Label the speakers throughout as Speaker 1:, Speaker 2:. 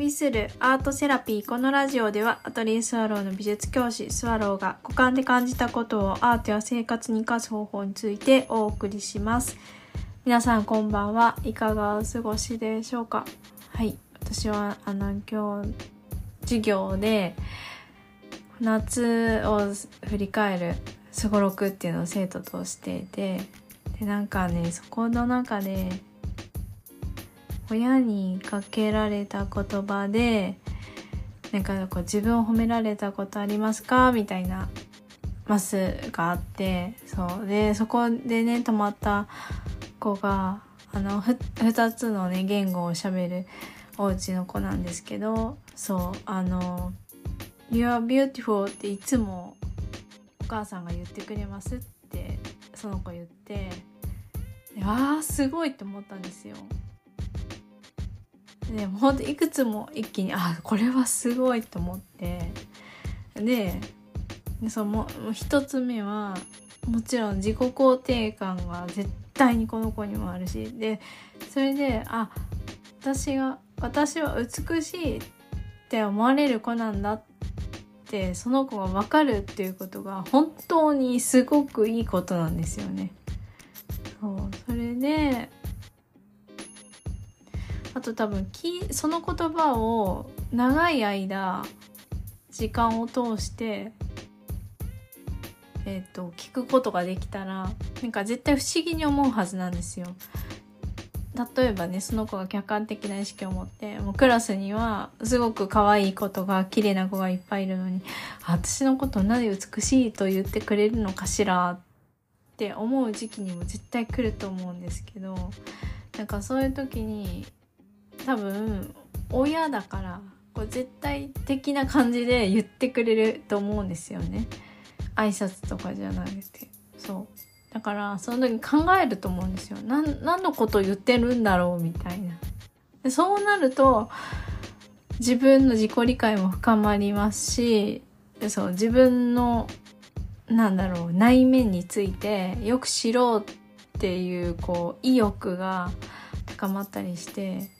Speaker 1: 旅するアートセラピーこのラジオではアトリエスワローの美術教師スワローが五感で感じたことをアートや生活に生かす方法についてお送りします。皆さんこんばんは。いかがお過ごしでしょうか？はい。私はあの今日授業で夏を振り返るすごろくっていうのを生徒としていてでなんかねそこの中で親にかけられた言葉でなんかこう自分を褒められたことありますか？みたいなマスがあってそう。でそこでね止まった子があの2つのね言語をしゃべるお家の子なんですけどそう。あの「You are beautiful」っていつもお母さんが言ってくれますってその子言ってああすごいって思ったんですよ。でもほんといくつも一気にあこれはすごいと思ってでその一つ目はもちろん自己肯定感が絶対にこの子にもあるしでそれであ私が私は美しいって思われる子なんだってその子が分かるっていうことが本当にすごくいいことなんですよね。そうそれであと多分きその言葉を長い間時間を通してえーと、聞くことができたらなんか絶対不思議に思うはずなんですよ。例えばねその子が客観的な意識を持ってもうクラスにはすごく可愛い子とか綺麗な子がいっぱいいるのに私のことなぜ美しいと言ってくれるのかしら？って思う時期にも絶対来ると思うんですけどなんかそういう時に多分親だからこう絶対的な感じで言ってくれると思うんですよね。挨拶とかじゃなくて。そう。だからその時考えると思うんですよ。何のこと言ってるんだろうみたいな。でそうなると自分の自己理解も深まりますしそう自分のなんだろう内面についてよく知ろうっていうこう意欲が高まったりして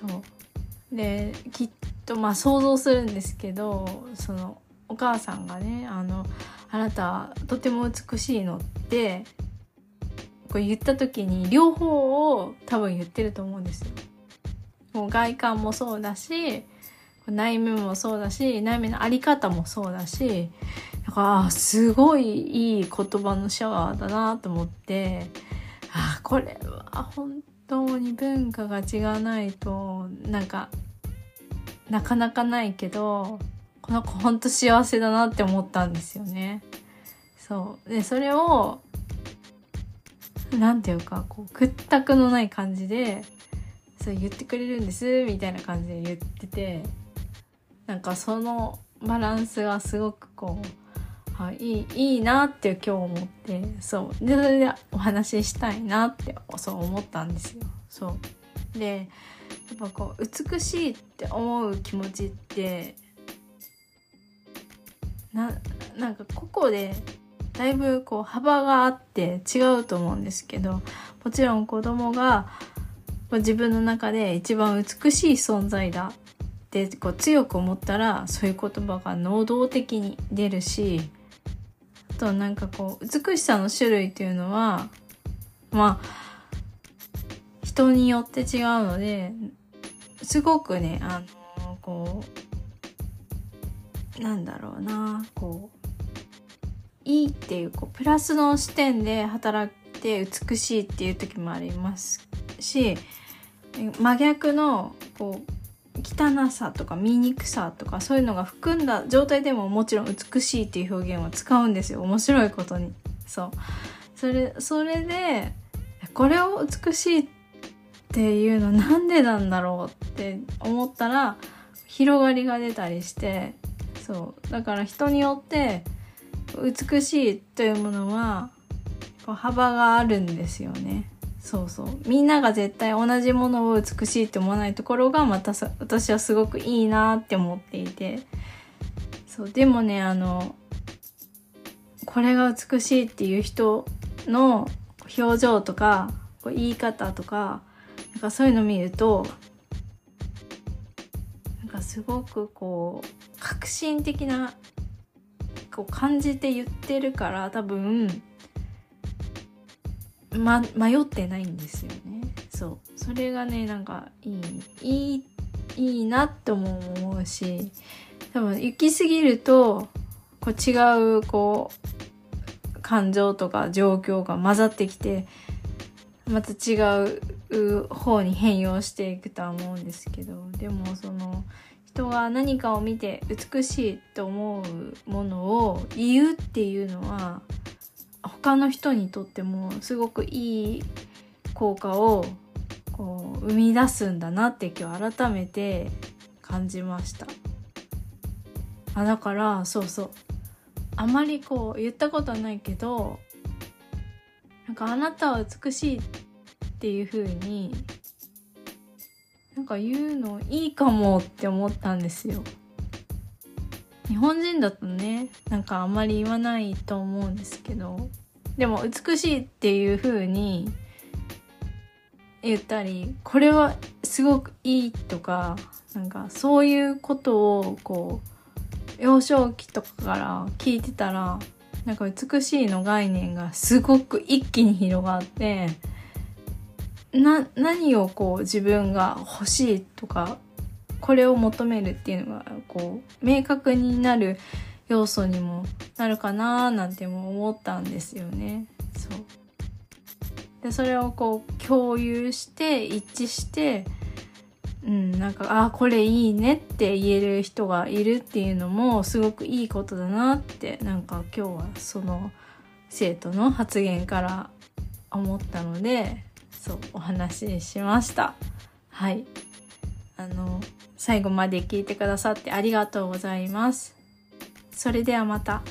Speaker 1: そうできっとまあ想像するんですけどそのお母さんがねあのあなたとても美しいのってこう言った時に両方を多分言ってると思うんですよ。もう外観もそうだし内面もそうだし内面のあり方もそうだしだからすごいいい言葉のシャワーだなと思ってあこれは本当に文化が違わないとなんかなかなかないけどこの子ほんと幸せだなって思ったんですよね。そうでそれを何て言うかこう屈託のない感じでそう言ってくれるんですみたいな感じで言っててなんかそのバランスがすごくこう、はい、いいいなって今日思ってそうでそれでお話ししたいなってそう思ったんですよ。そうでやっぱこう美しいって思う気持ちってななんか個々でだいぶこう幅があって違うと思うんですけどもちろん子供が自分の中で一番美しい存在だってこう強く思ったらそういう言葉が能動的に出るしとなんかこう美しさの種類っていうのはまあ人によって違うのですごくねあのこうなんだろうなこういいっていうこうプラスの視点で働いて美しいっていう時もありますし真逆のこう汚さとか醜さとかそういうのが含んだ状態でももちろん美しいっていう表現を使うんですよ。面白いことに。そう。それそれでこれを美しいっていうのなんでなんだろうって思ったら広がりが出たりしてそう。だから人によって美しいというものは幅があるんですよね。そうそう。みんなが絶対同じものを美しいって思わないところがまたさ私はすごくいいなって思っていて。そうでもねあのこれが美しいっていう人の表情とか言い方とかなんかそういうの見るとなんかすごくこう革新的なこう感じて言ってるから多分ま、迷ってないんですよね。そう。それがねなんかいいいいいいなっても思うし多分行き過ぎるとこう違うこう感情とか状況が混ざってきてまた違う方に変容していくとは思うんですけどでもその人が何かを見て美しいと思うものを言うっていうのは他の人にとってもすごくいい効果をこう生み出すんだなって今日改めて感じました。あだからそうそう。あまりこう言ったことはないけどなんかあなたは美しいっていう風になんか言うのいいかもって思ったんですよ。日本人だとねなんかあんまり言わないと思うんですけどでも美しいっていう風に言ったりこれはすごくいいとかなんかそういうことをこう幼少期とかから聞いてたらなんか美しいの概念がすごく一気に広がってな何をこう自分が欲しいとかこれを求めるっていうのがこう明確になる要素にもなるかななんても思ったんですよね。そう。でそれをこう共有して一致してうんなんかあこれいいねって言える人がいるっていうのもすごくいいことだなってなんか今日はその生徒の発言から思ったのでそうお話ししました。はい。あの最後まで聞いてくださってありがとうございますそれではまた。